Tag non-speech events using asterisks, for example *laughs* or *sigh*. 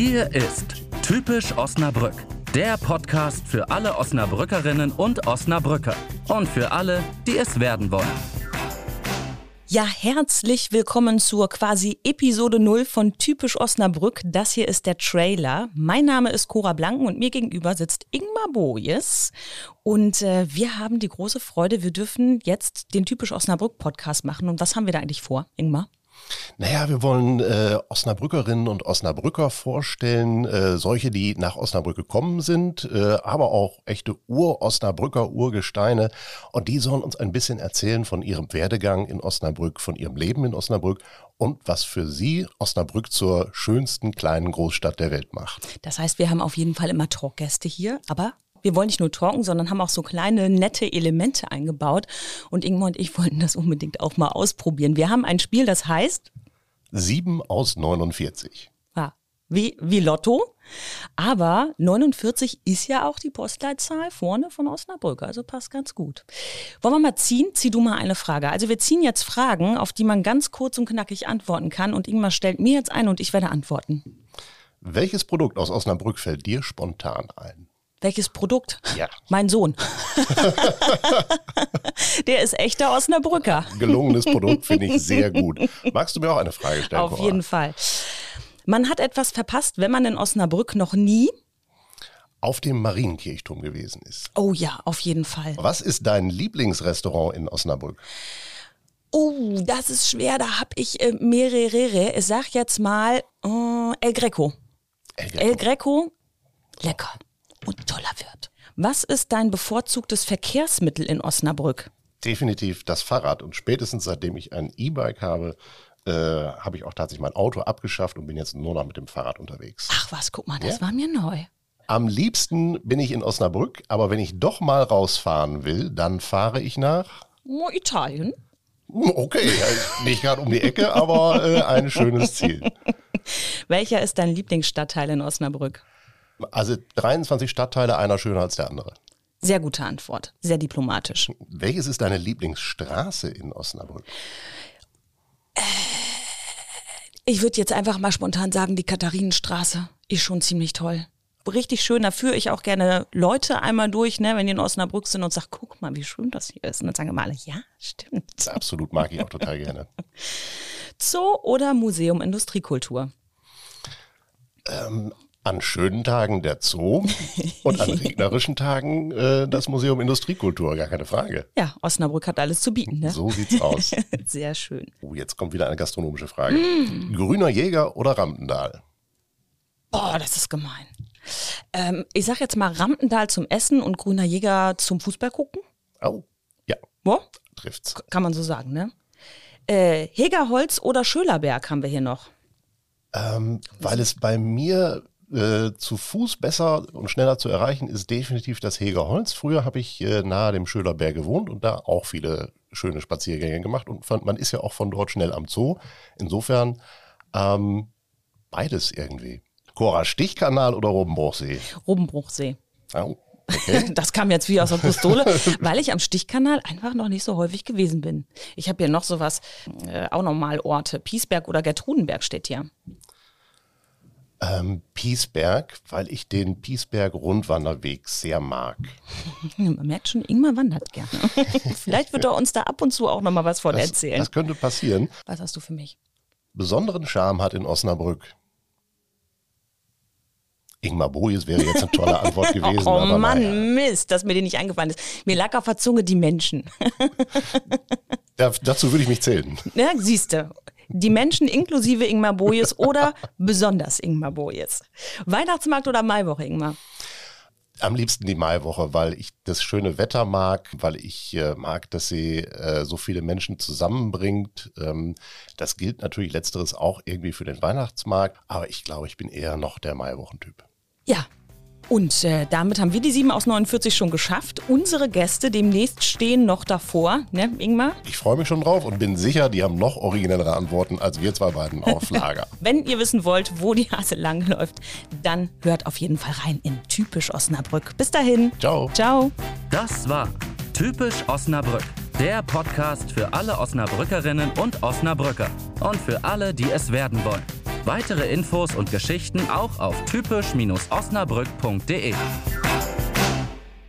Hier ist Typisch Osnabrück, der Podcast für alle Osnabrückerinnen und Osnabrücker und für alle, die es werden wollen. Ja, herzlich willkommen zur quasi Episode 0 von Typisch Osnabrück. Das hier ist der Trailer. Mein Name ist Cora Blanken und mir gegenüber sitzt Ingmar Bojes. Und äh, wir haben die große Freude, wir dürfen jetzt den Typisch Osnabrück Podcast machen. Und was haben wir da eigentlich vor, Ingmar? Naja, wir wollen äh, Osnabrückerinnen und Osnabrücker vorstellen, äh, solche, die nach Osnabrück gekommen sind, äh, aber auch echte Ur-Osnabrücker, Urgesteine. Und die sollen uns ein bisschen erzählen von ihrem Werdegang in Osnabrück, von ihrem Leben in Osnabrück und was für sie Osnabrück zur schönsten kleinen Großstadt der Welt macht. Das heißt, wir haben auf jeden Fall immer Talkgäste hier, aber wir wollen nicht nur talken, sondern haben auch so kleine, nette Elemente eingebaut. Und Ingmar und ich wollten das unbedingt auch mal ausprobieren. Wir haben ein Spiel, das heißt 7 aus 49. Ja, wie, wie Lotto. Aber 49 ist ja auch die Postleitzahl vorne von Osnabrück, also passt ganz gut. Wollen wir mal ziehen? Zieh du mal eine Frage. Also wir ziehen jetzt Fragen, auf die man ganz kurz und knackig antworten kann. Und Ingmar stellt mir jetzt ein und ich werde antworten. Welches Produkt aus Osnabrück fällt dir spontan ein? Welches Produkt? Ja. Mein Sohn. *laughs* Der ist echter Osnabrücker. Gelungenes Produkt finde ich sehr gut. Magst du mir auch eine Frage stellen? Auf Cora? jeden Fall. Man hat etwas verpasst, wenn man in Osnabrück noch nie. Auf dem Marienkirchturm gewesen ist. Oh ja, auf jeden Fall. Was ist dein Lieblingsrestaurant in Osnabrück? Oh, das ist schwer. Da habe ich äh, mehrere. Ich sag jetzt mal äh, El Greco. El El Greco, lecker und toller Wirt. Was ist dein bevorzugtes Verkehrsmittel in Osnabrück? Definitiv das Fahrrad. Und spätestens seitdem ich ein E-Bike habe, äh, habe ich auch tatsächlich mein Auto abgeschafft und bin jetzt nur noch mit dem Fahrrad unterwegs. Ach was, guck mal, das Ja? war mir neu. Am liebsten bin ich in Osnabrück, aber wenn ich doch mal rausfahren will, dann fahre ich nach. Italien. Okay, nicht gerade um die Ecke, aber äh, ein schönes Ziel. *laughs* Welcher ist dein Lieblingsstadtteil in Osnabrück? Also 23 Stadtteile, einer schöner als der andere. Sehr gute Antwort. Sehr diplomatisch. Welches ist deine Lieblingsstraße in Osnabrück? Ich würde jetzt einfach mal spontan sagen, die Katharinenstraße ist schon ziemlich toll. Richtig schön, da führe ich auch gerne Leute einmal durch, ne, wenn die in Osnabrück sind und sage, guck mal, wie schön das hier ist. Und dann sagen immer alle, ja, stimmt. Absolut mag ich auch total gerne. *laughs* Zoo oder Museum Industriekultur? An schönen Tagen der Zoo und an *laughs* regnerischen Tagen äh, das Museum Industriekultur, gar keine Frage. Ja, Osnabrück hat alles zu bieten, ne? So sieht's aus. *laughs* Sehr schön. Oh, jetzt kommt wieder eine gastronomische Frage. Grüner Jäger oder Rampendal? Boah, das ist gemein. Ähm, ich sag jetzt mal Rampendal zum Essen und Grüner Jäger zum Fußball gucken. Oh, ja, Wo? trifft's. Kann man so sagen, ne? Äh, Hegerholz oder Schölerberg haben wir hier noch. Ähm, weil es bei mir äh, zu Fuß besser und schneller zu erreichen ist, definitiv das Hegerholz. Früher habe ich äh, nahe dem Schölerberg gewohnt und da auch viele schöne Spaziergänge gemacht und fand, man ist ja auch von dort schnell am Zoo. Insofern ähm, beides irgendwie. Cora, Stichkanal oder Robenbruchsee? Robenbruchsee. Oh, okay. *laughs* Das kam jetzt wie aus der Pistole, *laughs* weil ich am Stichkanal einfach noch nicht so häufig gewesen bin. Ich habe hier noch sowas, äh, auch nochmal Orte. Piesberg oder Gertrudenberg steht hier. Ähm, Piesberg, weil ich den Piesberg-Rundwanderweg sehr mag. Man *laughs* merkt schon, Ingmar wandert gerne. *laughs* Vielleicht wird er uns da ab und zu auch nochmal was von Das, erzählen. das könnte passieren. was hast du für mich? besonderen Charme hat in Osnabrück? Ingmar Bojes wäre jetzt eine tolle Antwort *laughs* gewesen. oh aber Mann, naja. Mist, dass mir die nicht eingefallen ist. Mir lag auf der Zunge die Menschen. Da, dazu würde ich mich zählen. Ja, siehste. Die Menschen inklusive Ingmar Bojes oder besonders Ingmar Bojes. Weihnachtsmarkt oder Maiwoche, Ingmar? Am liebsten die Maiwoche, weil ich das schöne Wetter mag, weil ich äh, mag, dass sie äh, so viele Menschen zusammenbringt. Ähm, das gilt natürlich letzteres auch irgendwie für den Weihnachtsmarkt, aber ich glaube, ich bin eher noch der Maiwochentyp. Ja. Und äh, damit haben wir die 7 aus 49 schon geschafft. Unsere Gäste demnächst stehen noch davor, ne, Ingmar? Ich freue mich schon drauf und bin sicher, die haben noch originellere Antworten als wir zwei beiden auf *laughs* Lager. Wenn ihr wissen wollt, wo die Hase langläuft, dann hört auf jeden Fall rein in Typisch Osnabrück. Bis dahin. Ciao. Ciao. Das war Typisch Osnabrück, der Podcast für alle Osnabrückerinnen und Osnabrücker und für alle, die es werden wollen. Weitere Infos und Geschichten auch auf typisch-osnabrück.de.